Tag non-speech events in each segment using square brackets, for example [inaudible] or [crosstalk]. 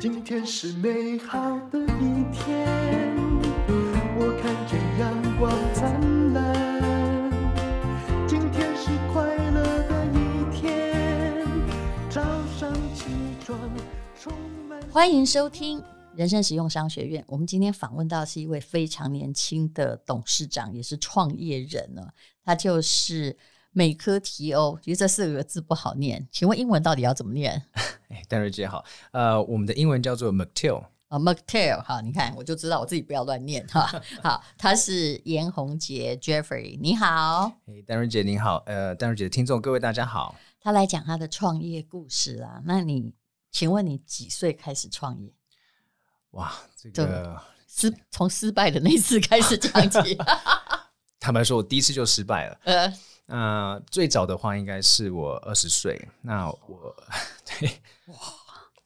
今天是美好的一天，我看见阳光灿烂。今天是快乐的一天，早上起床充满。欢迎收听人生使用商学院。我们今天访问到是一位非常年轻的董事长，也是创业人呢。他就是。美科提欧，其实这四个字不好念，请问英文到底要怎么念？[laughs] 哎，淡如姐好，呃，我们的英文叫做 McTill 啊，McTill 好，你看我就知道我自己不要乱念哈。[laughs] 好，他是严宏杰 Jeffrey，你好。哎，淡如姐您好，呃，淡如姐的听众各位大家好。他来讲他的创业故事啊。那你，请问你几岁开始创业？哇，这个失从失败的那次开始讲起。[laughs] 坦白说，我第一次就失败了。呃。那、呃、最早的话，应该是我二十岁。那我对哇，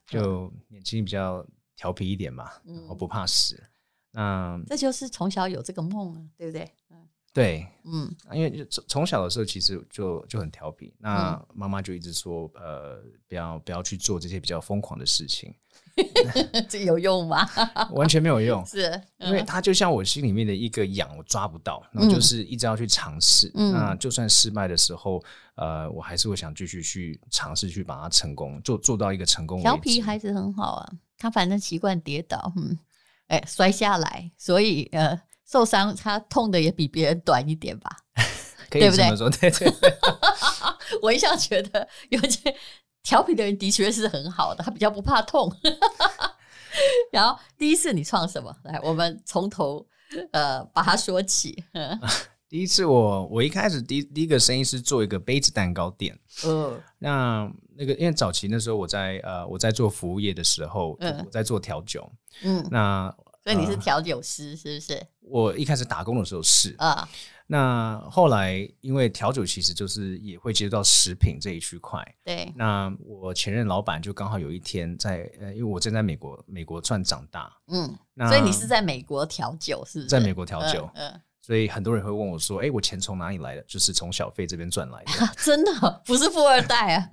就年轻比较调皮一点嘛，我、嗯、不怕死。那这就是从小有这个梦啊，对不对？嗯，对，嗯，因为从从小的时候其实就就很调皮。那妈妈就一直说，呃，不要不要去做这些比较疯狂的事情。[laughs] 这有用吗？[laughs] 完全没有用，[laughs] 是、嗯、因为它就像我心里面的一个痒，我抓不到，然后就是一直要去尝试。嗯、那就算失败的时候，呃，我还是会想继续去尝试，去把它成功，做做到一个成功。调皮孩子很好啊，他反正习惯跌倒，嗯，哎，摔下来，所以呃，受伤他痛的也比别人短一点吧，[laughs] 可以这么说，对不对？对对 [laughs] 我一向觉得有些。调皮的人的确是很好的，他比较不怕痛。[laughs] 然后第一次你创什么？来，我们从头呃把它说起。第一次我我一开始第一第一个生意是做一个杯子蛋糕店。嗯，那那个因为早期那时候我在呃我在做服务业的时候，嗯、我在做调酒。嗯，那所以你是调酒师是不是？我一开始打工的时候是啊。那后来，因为调酒其实就是也会接触到食品这一区块。对。那我前任老板就刚好有一天在，呃，因为我正在美国，美国赚长大。嗯。那所以你是在美国调酒，是不是？在美国调酒。嗯。所以很多人会问我说：“哎，我钱从哪里来的？”就是从小费这边赚来的。真的不是富二代啊。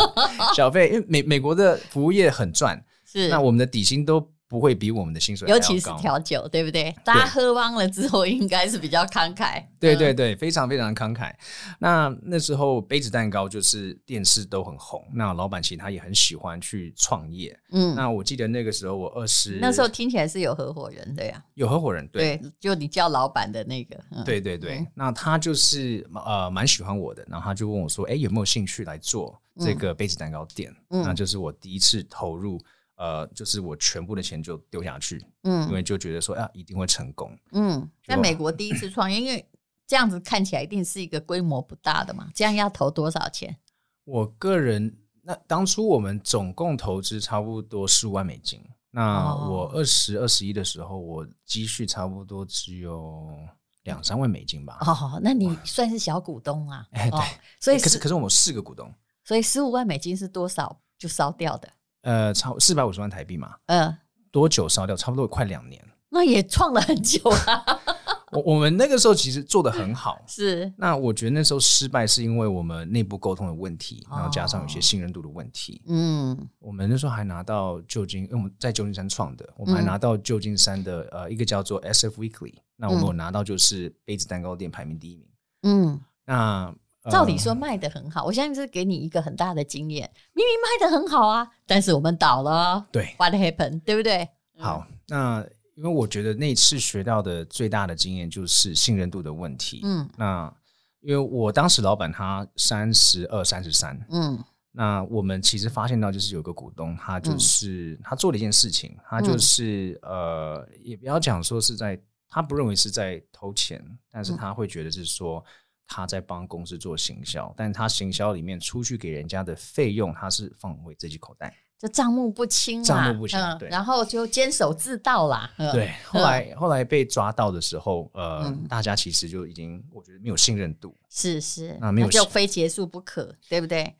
[laughs] 小费，因为美美国的服务业很赚。是。那我们的底薪都。不会比我们的薪水，尤其是调酒，对不对？大家喝完了之后，[laughs] 应该是比较慷慨。对对对，非常非常慷慨。那那时候杯子蛋糕就是电视都很红，那老板其实他也很喜欢去创业。嗯，那我记得那个时候我二十，那时候听起来是有合伙人的呀，有合伙人对，就你叫老板的那个。对对对，那他就是呃蛮喜欢我的，然后他就问我说：“哎，有没有兴趣来做这个杯子蛋糕店？”嗯那就是我第一次投入。呃，就是我全部的钱就丢下去，嗯，因为就觉得说啊，一定会成功，嗯，在美国第一次创业，因为这样子看起来一定是一个规模不大的嘛，这样要投多少钱？我个人那当初我们总共投资差不多十五万美金，那我二十二十一的时候，我积蓄差不多只有两三万美金吧。哦，那你算是小股东啊？哎，对，所以可是可是我们有四个股东，所以十五万美金是多少就烧掉的？呃，超四百五十万台币嘛，嗯、呃，多久烧掉？差不多快两年，那也创了很久啊。[laughs] 我我们那个时候其实做的很好，[laughs] 是。那我觉得那时候失败是因为我们内部沟通的问题，然后加上有些信任度的问题。嗯、哦，我们那时候还拿到旧金，因为我们在旧金山创的，我们还拿到旧金山的呃一个叫做 SF Weekly，那我们有拿到就是杯子蛋糕店排名第一名。嗯，那。照理说卖得很好，我相信是给你一个很大的经验。明明卖得很好啊，但是我们倒了。对，What happened？对不对？好，那因为我觉得那次学到的最大的经验就是信任度的问题。嗯，那因为我当时老板他三十二、三十三。嗯，那我们其实发现到就是有个股东，他就是、嗯、他做了一件事情，他就是、嗯、呃，也不要讲说是在他不认为是在偷钱，但是他会觉得是说。他在帮公司做行销，但是他行销里面出去给人家的费用，他是放回自己口袋，就账目不清嘛，账目不清，嗯、对，然后就监守自盗啦。嗯、对，后来、嗯、后来被抓到的时候，呃，嗯、大家其实就已经我觉得没有信任度，是是，那没有就非结束不可，对不对？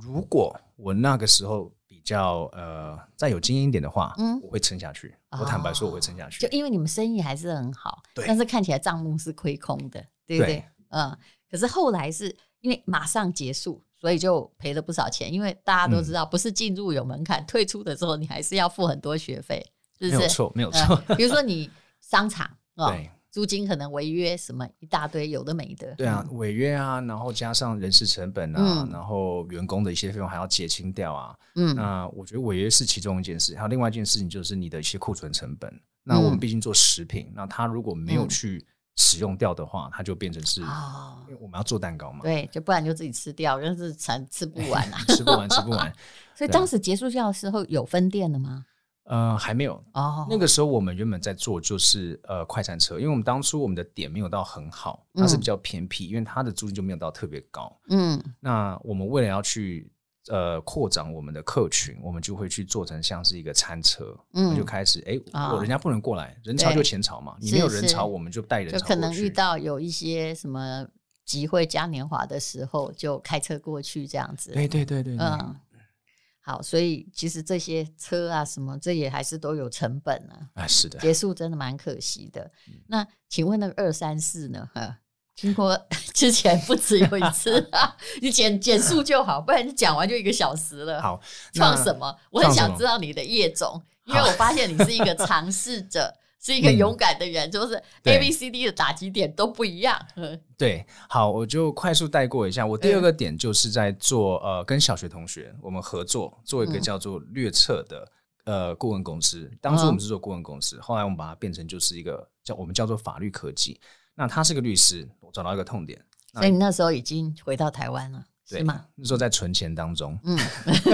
如果我那个时候比较呃再有经验一点的话，嗯，我会撑下去。我坦白说，我会撑下去，就因为你们生意还是很好，但是看起来账目是亏空的，对不对？对嗯，可是后来是因为马上结束，所以就赔了不少钱。因为大家都知道，不是进入有门槛，嗯、退出的时候你还是要付很多学费，是不是？没有错，没有错、呃。比如说你商场 [laughs] 哦。对租金可能违约什么一大堆，有的没的。对啊，违约啊，然后加上人事成本啊，嗯、然后员工的一些费用还要结清掉啊。嗯，那我觉得违约是其中一件事，还有另外一件事情就是你的一些库存成本。嗯、那我们毕竟做食品，那他如果没有去使用掉的话，它就变成是，哦、因为我们要做蛋糕嘛。对，就不然就自己吃掉，但是吃吃不完啊，[laughs] 吃不完，吃不完。[laughs] 所以当时结束掉的时候有分店了吗？呃，还没有哦。那个时候我们原本在做就是呃快餐车，因为我们当初我们的点没有到很好，它是比较偏僻，嗯、因为它的租金就没有到特别高。嗯，那我们为了要去呃扩展我们的客群，我们就会去做成像是一个餐车，嗯，就开始哎，我、欸、人家不能过来，人潮就钱潮嘛，你没有人潮，我们就带人潮。就可能遇到有一些什么集会嘉年华的时候，就开车过去这样子。对对对对，嗯。好，所以其实这些车啊什么，这也还是都有成本啊。啊，是的，结束真的蛮可惜的。嗯、那请问那个二三四呢？哈，经过之前不止有一次啊，[laughs] 你减减速就好，不然你讲完就一个小时了。好，创什么？我很想知道你的业种，因为我发现你是一个尝试者。[laughs] 是一个勇敢的人，嗯、就是 A B C D 的打击点都不一样。[laughs] 对，好，我就快速带过一下。我第二个点就是在做呃，跟小学同学我们合作做一个叫做略测的呃顾问公司。当初我们是做顾问公司，后来我们把它变成就是一个叫我们叫做法律科技。那他是个律师，我找到一个痛点。所以你那时候已经回到台湾了，对吗？那时候在存钱当中，嗯，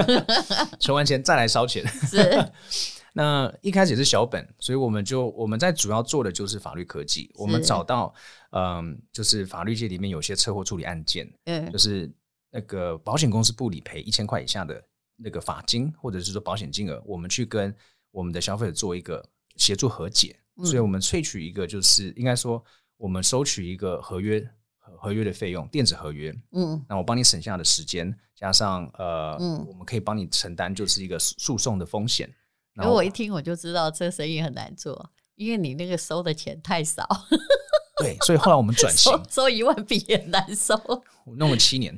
[laughs] 存完钱再来烧钱，是。[laughs] 那一开始也是小本，所以我们就我们在主要做的就是法律科技。我们找到，嗯，就是法律界里面有些车祸处理案件，嗯，就是那个保险公司不理赔一千块以下的那个罚金，或者是说保险金额，我们去跟我们的消费者做一个协助和解。嗯、所以我们萃取一个，就是应该说我们收取一个合约合约的费用，电子合约，嗯，那我帮你省下的时间，加上呃，嗯，我们可以帮你承担就是一个诉讼的风险。然后我一听我就知道这个生意很难做，因为你那个收的钱太少。对，所以后来我们转 [laughs] 型，收，一万笔也难收。我弄了七年，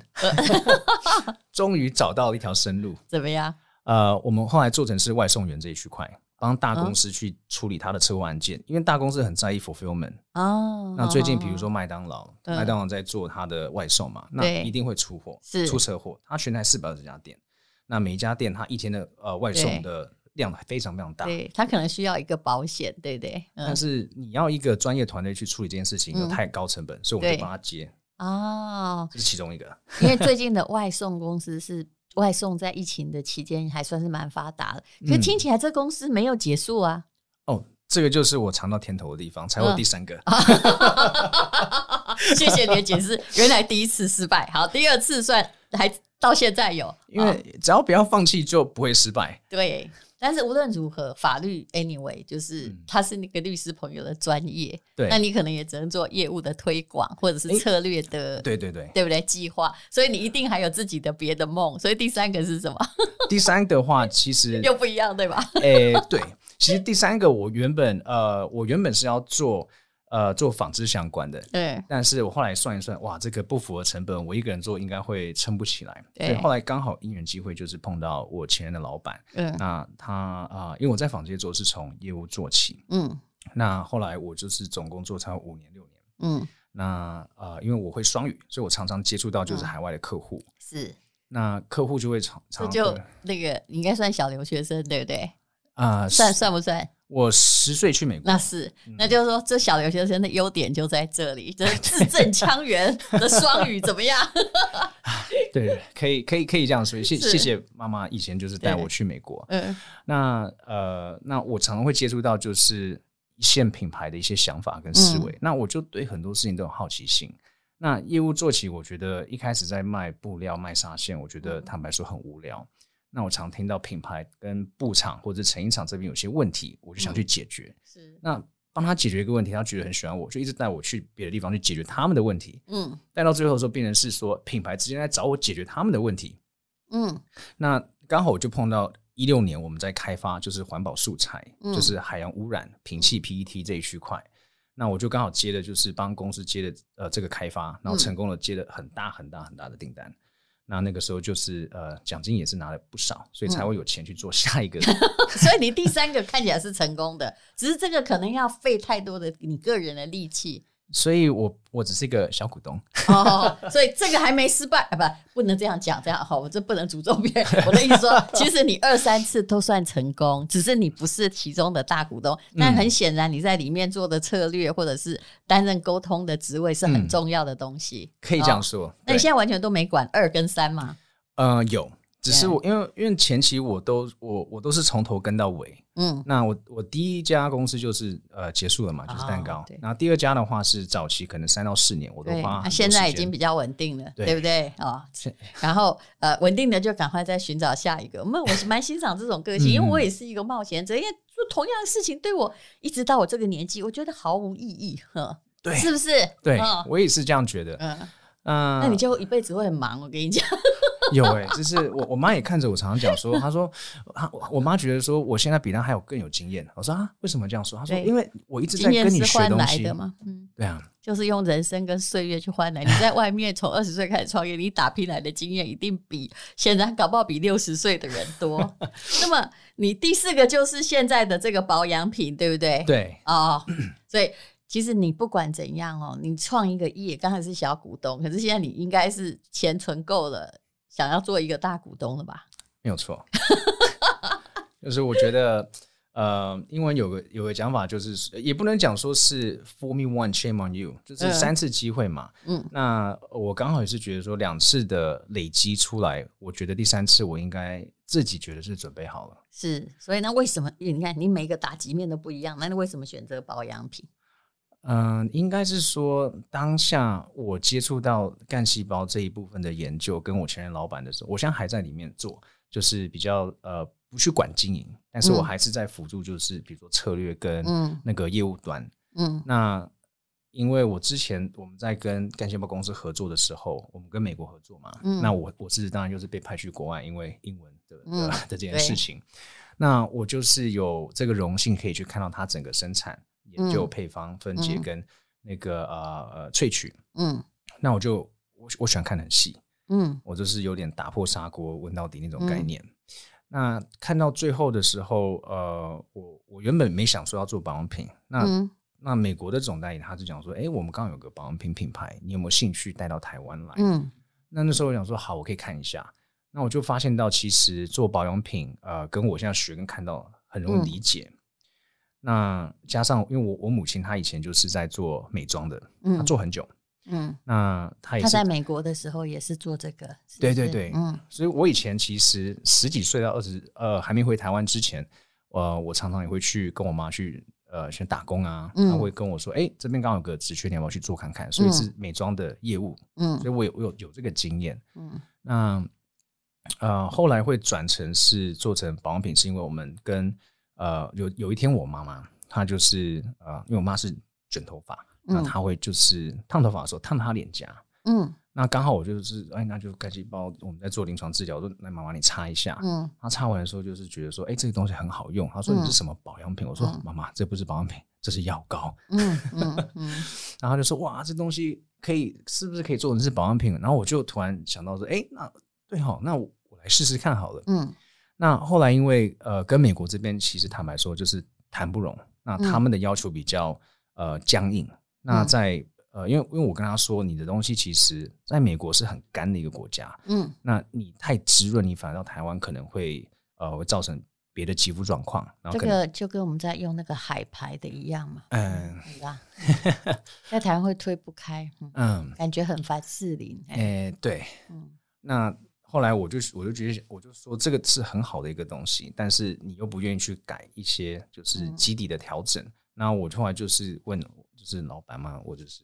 [laughs] 终于找到了一条生路。怎么样？呃，我们后来做成是外送员这一区块，帮大公司去处理他的车祸案件，嗯、因为大公司很在意 fulfillment。哦。那最近比如说麦当劳，麦、嗯、当劳在做他的外送嘛，那一定会出货，是出车祸。他全台四百二十家店，那每一家店他一天的呃外送的。量非常非常大，对，他可能需要一个保险，对不对？嗯、但是你要一个专业团队去处理这件事情，又太高成本，嗯、所以我们就帮他接。哦，这是其中一个。因为最近的外送公司是外送，在疫情的期间还算是蛮发达的，可是听起来这公司没有结束啊。嗯、哦，这个就是我尝到甜头的地方，才会第三个。嗯、[laughs] 谢谢你的解释，原来第一次失败，好，第二次算还到现在有，因为只要不要放弃，就不会失败。对。但是无论如何，法律 anyway 就是他是那个律师朋友的专业，对，那你可能也只能做业务的推广或者是策略的，欸、对对对，对不对？计划，所以你一定还有自己的别的梦。所以第三个是什么？[laughs] 第三的话，其实 [laughs] 又不一样，对吧？诶、欸，对，其实第三个我原本呃，我原本是要做。呃，做纺织相关的，对，但是我后来算一算，哇，这个不符合成本，我一个人做应该会撑不起来。对，所以后来刚好因缘机会，就是碰到我前任的老板，嗯，那他啊、呃，因为我在纺织业做是从业务做起，嗯，那后来我就是总共做差五年六年，嗯，那呃，因为我会双语，所以我常常接触到就是海外的客户，是，那客户就会常常就那个你应该算小留学生对不对？啊、呃，算算不算？我十岁去美国，那是，那就是说，这小留学生的优点就在这里，这字正腔圆的双语怎么样？[laughs] 对，可以，可以，可以这样说。谢谢谢妈妈以前就是带我去美国。嗯，那呃，那我常常会接触到就是一线品牌的一些想法跟思维，嗯、那我就对很多事情都有好奇心。那业务做起，我觉得一开始在卖布料、卖纱线，我觉得坦白说很无聊。那我常听到品牌跟布厂或者成衣厂这边有些问题，我就想去解决。嗯、是，那帮他解决一个问题，他觉得很喜欢我，就一直带我去别的地方去解决他们的问题。嗯，带到最后的时候，变成是说品牌直接来找我解决他们的问题。嗯，那刚好我就碰到一六年我们在开发就是环保素材，嗯、就是海洋污染平气 PET 这一区块。嗯、那我就刚好接的就是帮公司接的呃这个开发，然后成功的接了很大很大很大的订单。那那个时候就是呃，奖金也是拿了不少，所以才会有钱去做下一个。[laughs] 所以你第三个看起来是成功的，只是这个可能要费太多的你个人的力气。所以我我只是一个小股东 [laughs] 哦，所以这个还没失败啊，不，不能这样讲，这样好，我这不能诅咒别人。我的意思说，其实你二三次都算成功，只是你不是其中的大股东。但很显然，你在里面做的策略或者是担任沟通的职位是很重要的东西，嗯、可以这样说。那你现在完全都没管二跟三吗？呃，有。只是我，因为因为前期我都我我都是从头跟到尾，嗯，那我我第一家公司就是呃结束了嘛，就是蛋糕，然后第二家的话是早期可能三到四年我都花，那现在已经比较稳定了，对不对？哦，[laughs] 然后呃稳定的就赶快再寻找下一个。那我是蛮欣赏这种个性，因为我也是一个冒险者，因为做同样的事情对我一直到我这个年纪，我觉得毫无意义，呵，对，是不是？对，我也是这样觉得，嗯。嗯，那你就一辈子会很忙，我跟你讲。[laughs] 有哎、欸，就是我我妈也看着我，常常讲说，她说她我妈觉得说我现在比她还有更有经验。我说啊，为什么这样说？她说因为我一直在跟你学东西的嘛。嗯，对啊，就是用人生跟岁月去换来。你在外面从二十岁开始创业，你打拼来的经验一定比显然搞不好比六十岁的人多。[laughs] 那么你第四个就是现在的这个保养品，对不对？对哦，所以其实你不管怎样哦，你创一个业，刚才是小股东，可是现在你应该是钱存够了。想要做一个大股东了吧？没有错，[laughs] 就是我觉得，呃，英文有个有个讲法，就是也不能讲说是 “fool me once, shame on you”，就是三次机会嘛。嗯，那我刚好也是觉得说，两次的累积出来，我觉得第三次我应该自己觉得是准备好了。是，所以那为什么？你看，你每个打击面都不一样，那你为什么选择保养品？嗯、呃，应该是说，当下我接触到干细胞这一部分的研究，跟我前任老板的时候，我现在还在里面做，就是比较呃不去管经营，但是我还是在辅助，就是比如说策略跟那个业务端。嗯，嗯那因为我之前我们在跟干细胞公司合作的时候，我们跟美国合作嘛，嗯、那我我是当然就是被派去国外，因为英文的的、嗯、的这件事情，那我就是有这个荣幸可以去看到它整个生产。研究配方分解跟那个、嗯、呃呃萃取，嗯，那我就我我喜欢看得很细，嗯，我就是有点打破砂锅问到底那种概念。嗯、那看到最后的时候，呃，我我原本没想说要做保养品，那、嗯、那美国的总代理他就讲说，哎、欸，我们刚好有个保养品品牌，你有没有兴趣带到台湾来？嗯，那那时候我想说，好，我可以看一下。那我就发现到，其实做保养品，呃，跟我现在学跟看到很容易理解。嗯那加上，因为我我母亲她以前就是在做美妆的，嗯，她做很久，嗯，那她也是她在美国的时候也是做这个，是是对对对，嗯，所以我以前其实十几岁到二十呃还没回台湾之前，呃，我常常也会去跟我妈去呃先打工啊，她会跟我说，哎、嗯欸，这边刚好有个职缺，你要不要去做看看？所以是美妆的业务，嗯，所以我有我有有这个经验，嗯，那呃后来会转成是做成保养品，是因为我们跟呃，有有一天，我妈妈她就是呃，因为我妈是卷头发，嗯、那她会就是烫头发的时候烫她脸颊，嗯，那刚好我就是哎，那就干细胞，我们在做临床治疗，我说来妈妈你擦一下，嗯，她擦完的时候就是觉得说，哎，这个东西很好用，她说你是什么保养品？嗯、我说妈妈，这不是保养品，这是药膏，嗯嗯嗯，[laughs] 然后就说哇，这东西可以是不是可以做成是保养品？然后我就突然想到说，哎，那对哈，那我我来试试看好了，嗯。那后来因为呃跟美国这边其实坦白说就是谈不拢，那他们的要求比较呃僵硬。那在呃因为因为我跟他说，你的东西其实在美国是很干的一个国家，嗯，那你太滋润，你反而到台湾可能会呃会造成别的肌肤状况。然后这个就跟我们在用那个海牌的一样嘛，嗯，对吧？[laughs] 在台湾会推不开，嗯，感觉很凡士林。哎，对，嗯，那。后来我就我就觉得我就说这个是很好的一个东西，但是你又不愿意去改一些就是基底的调整。嗯、那我后来就是问，就是老板嘛，我就是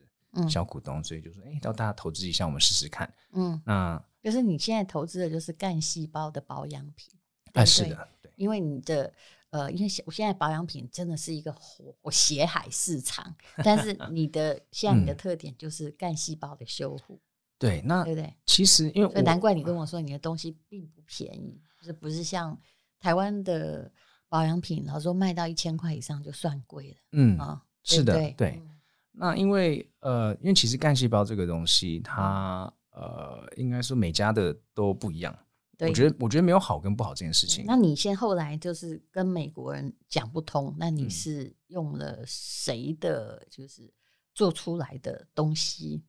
小股东，嗯、所以就说，哎，要大家投资一下，我们试试看。嗯，那就是你现在投资的就是干细胞的保养品。哎，是的，对，因为你的呃，因为我现在保养品真的是一个火血海市场，但是你的现在你的特点就是干细胞的修复。对，那对对，其实因为难怪你跟我说你的东西并不便宜，就是不是像台湾的保养品，然后说卖到一千块以上就算贵了。嗯啊，是的，对。那因为呃，因为其实干细胞这个东西，它呃，应该说每家的都不一样。对，我觉得我觉得没有好跟不好这件事情。那你先后来就是跟美国人讲不通，那你是用了谁的，就是做出来的东西？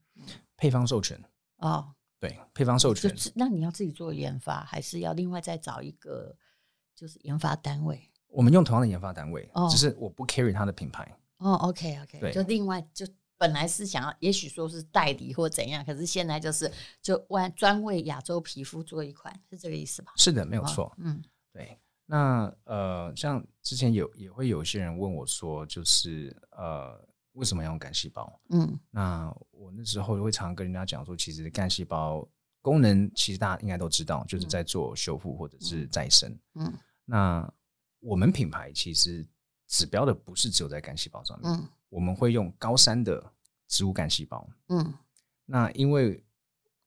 配方授权哦，对，配方授权。那你要自己做研发，还是要另外再找一个就是研发单位？我们用同样的研发单位，哦，只是我不 carry 它的品牌。哦，OK OK，对，就另外就。本来是想要，也许说是代理或怎样，可是现在就是就专专为亚洲皮肤做一款，是这个意思吧？是的，没有错。哦、嗯，对。那呃，像之前有也会有些人问我说，就是呃，为什么要用干细胞？嗯，那我那时候会常常跟人家讲说，其实干细胞功能其实大家应该都知道，就是在做修复或者是再生。嗯，那我们品牌其实指标的不是只有在干细胞上面。嗯。我们会用高山的植物干细胞，嗯，那因为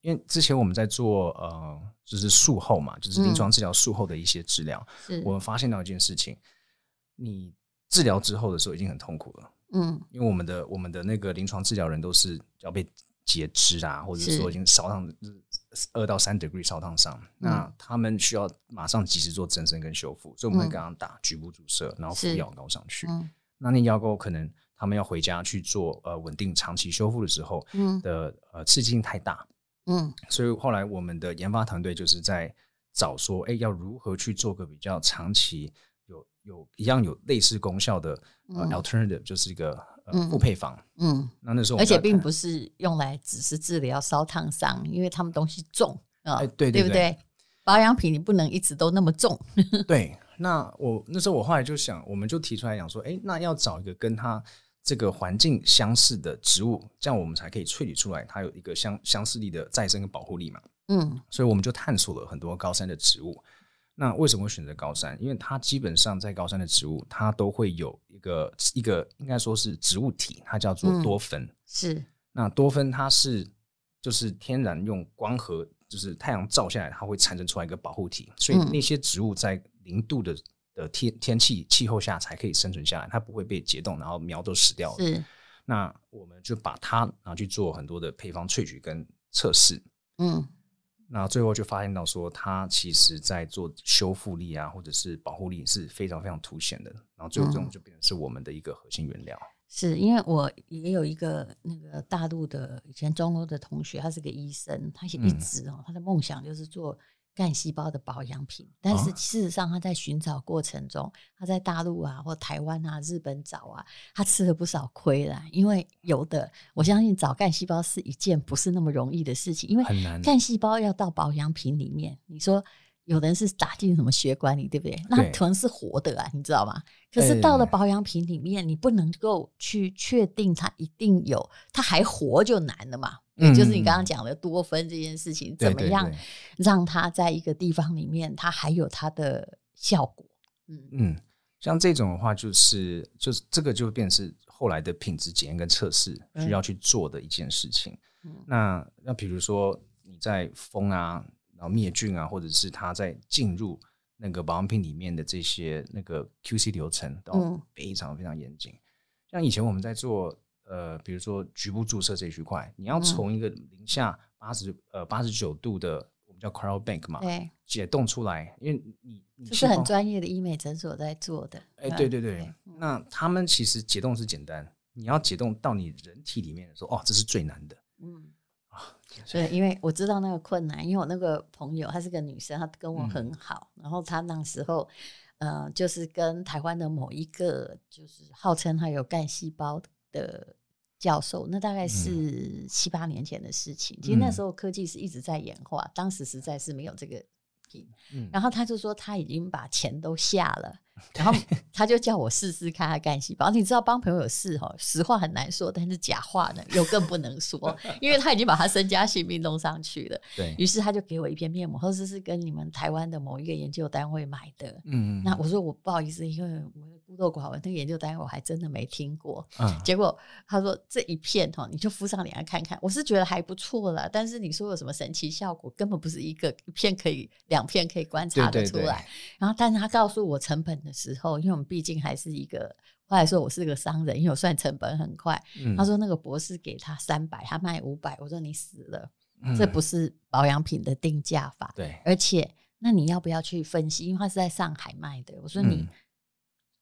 因为之前我们在做呃，就是术后嘛，就是临床治疗术后的一些治疗，嗯，我们发现到一件事情，你治疗之后的时候已经很痛苦了，嗯，因为我们的我们的那个临床治疗人都是要被截肢啊，或者说已经烧烫二到三 degree 烧烫伤，那他们需要马上及时做增生跟修复，所以我们会给他们打局部注射，然后敷药膏上去，嗯，那那药膏可能。他们要回家去做呃稳定长期修复的时候，嗯。的呃刺激性太大，嗯，所以后来我们的研发团队就是在找说，哎，要如何去做个比较长期有有一样有类似功效的呃 alternative，就是一个呃复配方，嗯，那那时候而且并不是用来只是治疗烧烫伤，因为他们东西重啊，对对不对？保养品你不能一直都那么重，[laughs] 对。那我那时候我后来就想，我们就提出来讲说，哎，那要找一个跟它。这个环境相似的植物，这样我们才可以萃取出来，它有一个相相似力的再生跟保护力嘛。嗯，所以我们就探索了很多高山的植物。那为什么会选择高山？因为它基本上在高山的植物，它都会有一个一个应该说是植物体，它叫做多酚。嗯、是，那多酚它是就是天然用光合，就是太阳照下来，它会产生出来一个保护体。所以那些植物在零度的。的天天气气候下才可以生存下来，它不会被解冻，然后苗都死掉了。是，那我们就把它拿去做很多的配方萃取跟测试。嗯，那最后就发现到说，它其实在做修复力啊，或者是保护力是非常非常凸显的。然后最后这种就变成是我们的一个核心原料。嗯、是因为我也有一个那个大陆的以前中欧的同学，他是个医生，他一直哦，嗯、他的梦想就是做。干细胞的保养品，但是事实上他在寻找过程中，他在大陆啊或台湾啊、日本找啊，他吃了不少亏啦。因为有的，我相信找干细胞是一件不是那么容易的事情，因为干细胞要到保养品里面，你说有人是打进什么血管里，对不对？那可能是活的啊，你知道吗？可是到了保养品里面，你不能够去确定它一定有，它还活就难了嘛。也就是你刚刚讲的多酚这件事情，怎么样让它在一个地方里面，它还有它的效果？嗯嗯，像这种的话，就是就是这个就变成是后来的品质检验跟测试需要去做的一件事情。嗯、那那比如说你在封啊，然后灭菌啊，或者是它在进入那个保养品里面的这些那个 QC 流程都非常非常严谨。嗯、像以前我们在做。呃，比如说局部注射这一区块，你要从一个零下八十呃八十九度的我们叫 cryo bank 嘛，对，解冻出来，因为你这是很专业的医美诊所在做的。哎，对对对，对那他们其实解冻是简单，你要解冻到你人体里面的时候，哦，这是最难的。嗯啊，对，因为我知道那个困难，因为我那个朋友她是个女生，她跟我很好，嗯、然后她那时候呃，就是跟台湾的某一个就是号称她有干细胞的。教授，那大概是七八年前的事情。嗯、其实那时候科技是一直在演化，嗯、当时实在是没有这个。嗯、然后他就说他已经把钱都下了，[laughs] 然后他就叫我试试看他干细胞。你知道帮朋友试哈，实话很难说，但是假话呢又更不能说，[laughs] 因为他已经把他身家性命弄上去了。对，于是他就给我一片面膜，或者是跟你们台湾的某一个研究单位买的。嗯，那我说我不好意思，因为我的孤陋寡闻，那个研究单位我还真的没听过。嗯，结果他说这一片哈，你就敷上脸来看看。我是觉得还不错了，但是你说有什么神奇效果，根本不是一个一片可以两。片可以观察得出来，对对对，然后，但是他告诉我成本的时候，因为我们毕竟还是一个，后来说我是个商人，因为我算成本很快。嗯、他说那个博士给他三百，他卖五百，我说你死了。嗯、这不是保养品的定价法。对，而且那你要不要去分析？因为他是在上海卖的。我说你。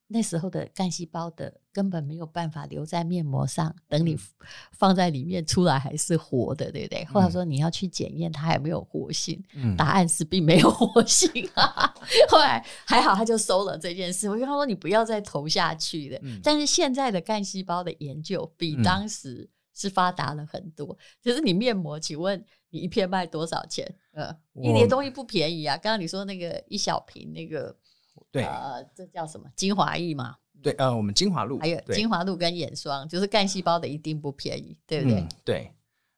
嗯那时候的干细胞的根本没有办法留在面膜上，等你放在里面出来还是活的，对不对？或者说你要去检验它有没有活性，嗯、答案是并没有活性啊。[laughs] 后来还好，他就收了这件事。我跟他说你不要再投下去了。嗯、但是现在的干细胞的研究比当时是发达了很多。可、嗯、是你面膜，请问你一片卖多少钱？呃，因为你的东西不便宜啊。刚刚你说那个一小瓶那个。对，呃，这叫什么精华液嘛？对，呃，我们精华露，还有精华露跟眼霜，就是干细胞的一定不便宜，对不对？嗯、对。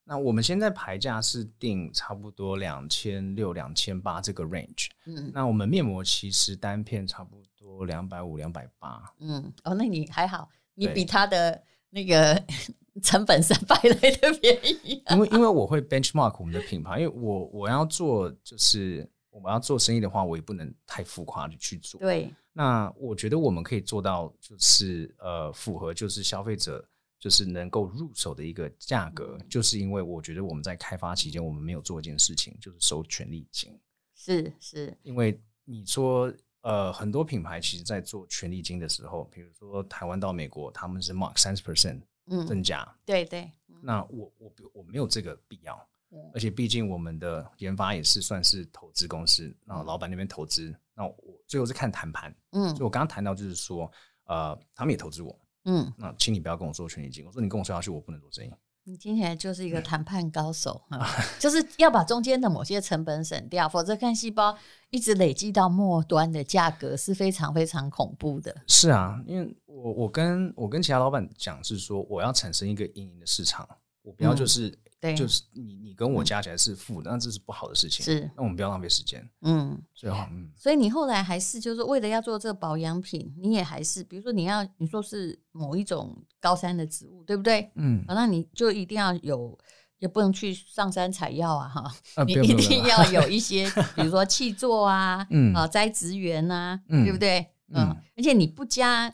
那我们现在牌价是定差不多两千六、两千八这个 range。嗯。那我们面膜其实单片差不多两百五、两百八。嗯。哦，那你还好，你比它的那个 [laughs] 成本三百来的便宜、啊。因为因为我会 benchmark 我们的品牌，因为我我要做就是。我们要做生意的话，我也不能太浮夸的去做。对，那我觉得我们可以做到，就是呃，符合就是消费者就是能够入手的一个价格，嗯、就是因为我觉得我们在开发期间，我们没有做一件事情，就是收权利金。是是，因为你说呃，很多品牌其实在做权利金的时候，比如说台湾到美国，他们是 mark 三十 percent 增加。嗯、对对，那我我我没有这个必要。而且毕竟我们的研发也是算是投资公司，然后老板那边投资，那我最后是看谈判。嗯，就我刚刚谈到就是说，呃，他们也投资我，嗯，那请你不要跟我说权利金，我说你跟我说下去，我不能做生意。你听起来就是一个谈判高手啊，[laughs] 就是要把中间的某些成本省掉，否则干细胞一直累积到末端的价格是非常非常恐怖的。是啊，因为我我跟我跟其他老板讲是说，我要产生一个盈盈的市场，我不要就是。对，就是你你跟我加起来是负的，那这是不好的事情。是，那我们不要浪费时间。嗯，最好嗯。所以你后来还是就是为了要做这个保养品，你也还是比如说你要你说是某一种高山的植物，对不对？嗯，那你就一定要有，也不能去上山采药啊哈。你一定要有 [laughs] 一些，比如说气作啊，[laughs] 嗯啊栽植园啊，对不对？嗯，而且你不加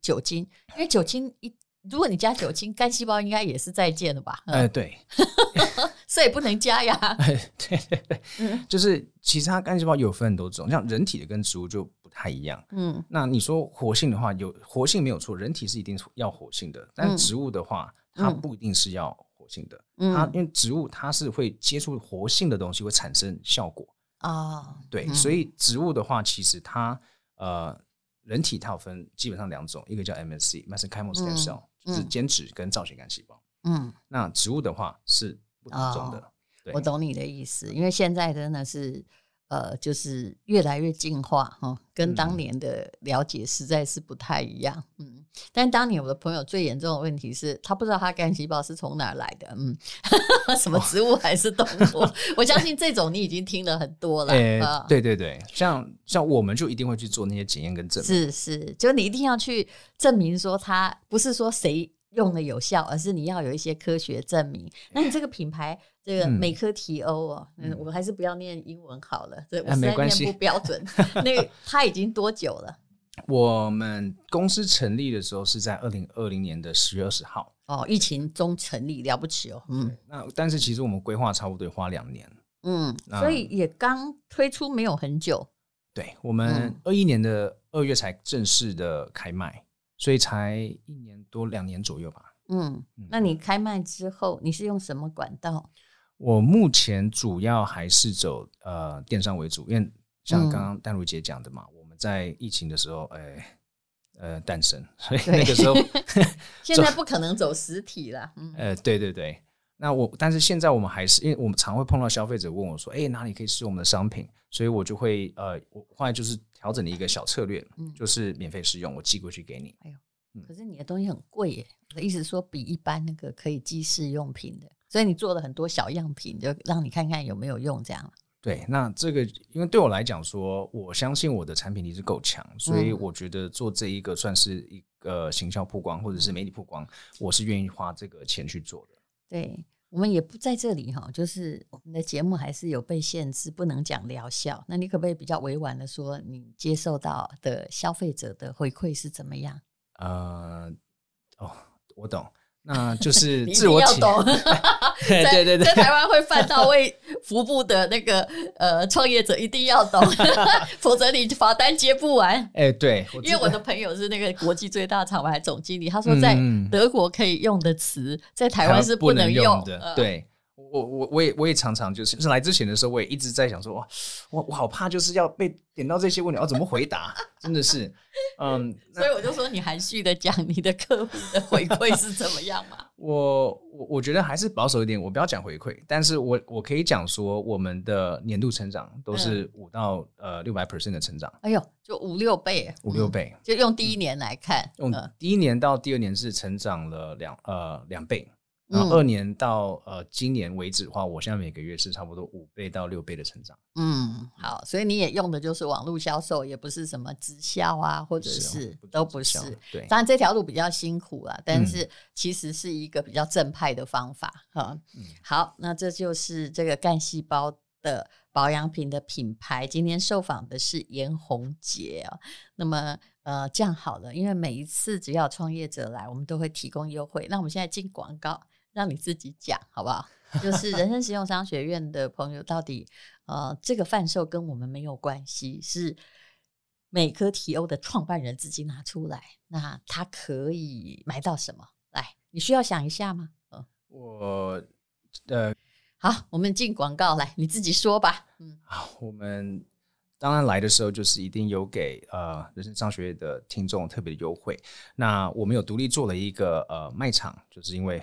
酒精，因为酒精一。如果你加酒精，干细胞应该也是再见的吧？哎、呃，对，[laughs] 所以不能加呀。[laughs] 哎，对对对，嗯、就是其他干细胞有分很多种，像人体的跟植物就不太一样。嗯，那你说活性的话，有活性没有错，人体是一定要活性的，但植物的话，嗯、它不一定是要活性的。嗯，它因为植物它是会接触活性的东西，会产生效果啊。哦、对，嗯、所以植物的话，其实它呃。人体它有分基本上两种，一个叫 MSC（Mesenchymal Stem Cell），就是间质跟造血干细胞。嗯，那植物的话是不同种的。对，我懂你的意思，因为现在真的是。呃，就是越来越进化哈，跟当年的了解实在是不太一样。嗯，但当年我的朋友最严重的问题是他不知道他干细胞是从哪儿来的，嗯，[laughs] 什么植物还是动物？[laughs] 哦、我相信这种你已经听了很多了。欸嗯、对对对，像像我们就一定会去做那些检验跟证明。是是，就你一定要去证明说它不是说谁用的有效，而是你要有一些科学证明。那你这个品牌。这个美科提欧哦，嗯，我们还是不要念英文好了，这我实在念不标准。[laughs] 那个它已经多久了？我们公司成立的时候是在二零二零年的十月二十号。哦，疫情中成立，了不起哦。嗯，那但是其实我们规划差不多花两年。嗯，所以也刚推出没有很久。对，我们二一年的二月才正式的开卖，所以才一年多两年左右吧。嗯，那你开卖之后，你是用什么管道？我目前主要还是走呃电商为主，因为像刚刚丹如姐讲的嘛，在疫情的时候，哎、欸，呃诞生，[laughs] 所以那个时候对 [laughs] [laughs] 现在不可能走实体了。嗯、呃，对对对，那我但是现在我们还是，因为我们常会碰到消费者问我说，哎、欸，哪里可以试我们的商品？所以我就会呃，我后来就是调整了一个小策略，嗯、就是免费试用，我寄过去给你。哎呦，嗯、可是你的东西很贵耶，我的意思说比一般那个可以寄试用品的。所以你做了很多小样品，就让你看看有没有用，这样。对，那这个因为对我来讲说，我相信我的产品力是够强，所以我觉得做这一个算是一个行销曝光或者是媒体曝光，我是愿意花这个钱去做的。对，我们也不在这里哈，就是我们的节目还是有被限制，不能讲疗效。那你可不可以比较委婉的说，你接受到的消费者的回馈是怎么样？呃，哦，我懂。那就是 [laughs] 自我体懂。[laughs] 对 [laughs] 对对，在台湾会犯到为服务的那个呃创业者一定要懂，否则你罚单接不完。哎、欸，对，因为我的朋友是那个国际最大厂牌总经理，他说在德国可以用的词，在台湾是不能用，能用的。对。我我我也我也常常就是就是来之前的时候，我也一直在想说，哇，我我好怕就是要被点到这些问题，要怎么回答？真的是，嗯，所以我就说你含蓄的讲你的客户的回馈是怎么样嘛？[laughs] 我我我觉得还是保守一点，我不要讲回馈，但是我我可以讲说，我们的年度成长都是五到、嗯、呃六百 percent 的成长。哎呦，就五六倍，五六倍，就用第一年来看，嗯、用第一年到第二年是成长了两呃两倍。然后二年到呃今年为止的话，我现在每个月是差不多五倍到六倍的成长。嗯，好，所以你也用的就是网络销售，也不是什么直销啊，或者是，都不是。对，当然这条路比较辛苦啊，但是其实是一个比较正派的方法哈。嗯，好，那这就是这个干细胞的保养品的品牌。今天受访的是颜宏杰啊。那么呃，这样好了，因为每一次只要创业者来，我们都会提供优惠。那我们现在进广告。让你自己讲好不好？[laughs] 就是人生实用商学院的朋友，到底呃，这个贩售跟我们没有关系，是美科提欧的创办人自己拿出来，那他可以买到什么？来，你需要想一下吗？嗯，我呃，好，我们进广告来，你自己说吧。嗯，好，我们当然来的时候就是一定有给呃人生商学院的听众特别的优惠。那我们有独立做了一个呃卖场，就是因为。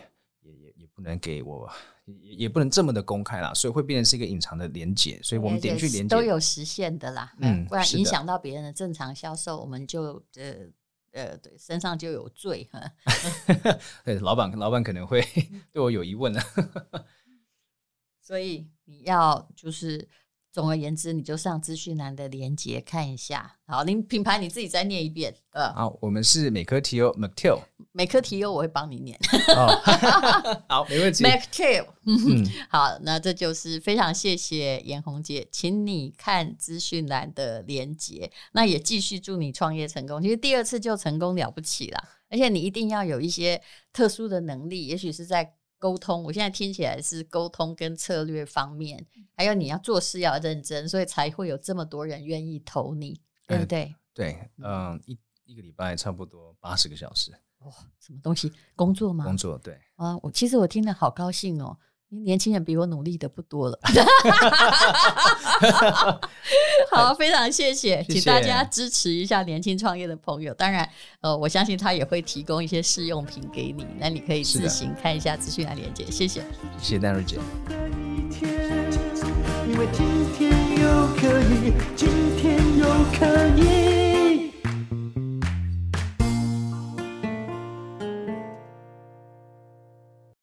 不能给我，也也不能这么的公开啦，所以会变成是一个隐藏的连接，所以我们点去连接都有实现的啦，嗯，不然影响到别人的正常销售，我们就呃呃对身上就有罪哈。[laughs] 对，老板老板可能会 [laughs] 对我有疑问了，[laughs] 所以你要就是。总而言之，你就上资讯栏的链接看一下。好，您品牌你自己再念一遍。呃，好，我们是美科提欧 McTill 美科提欧我会帮你念。哦、[laughs] 好，没问题。McTill 嗯，[laughs] 好，那这就是非常谢谢颜宏姐，请你看资讯栏的链接。那也继续祝你创业成功。其实第二次就成功了不起了，而且你一定要有一些特殊的能力，也许是在。沟通，我现在听起来是沟通跟策略方面，还有你要做事要认真，所以才会有这么多人愿意投你，对不对？嗯、对，嗯，一一个礼拜差不多八十个小时。哇、哦，什么东西？工作吗？工作，对。啊，我其实我听得好高兴哦。年轻人比我努力的不多了。[laughs] 好，非常谢谢，请大家支持一下年轻创业的朋友。当然，呃，我相信他也会提供一些试用品给你，那你可以自行看一下资讯来连接。谢谢，谢谢丹瑞姐。因为今天又可以，今天又可以。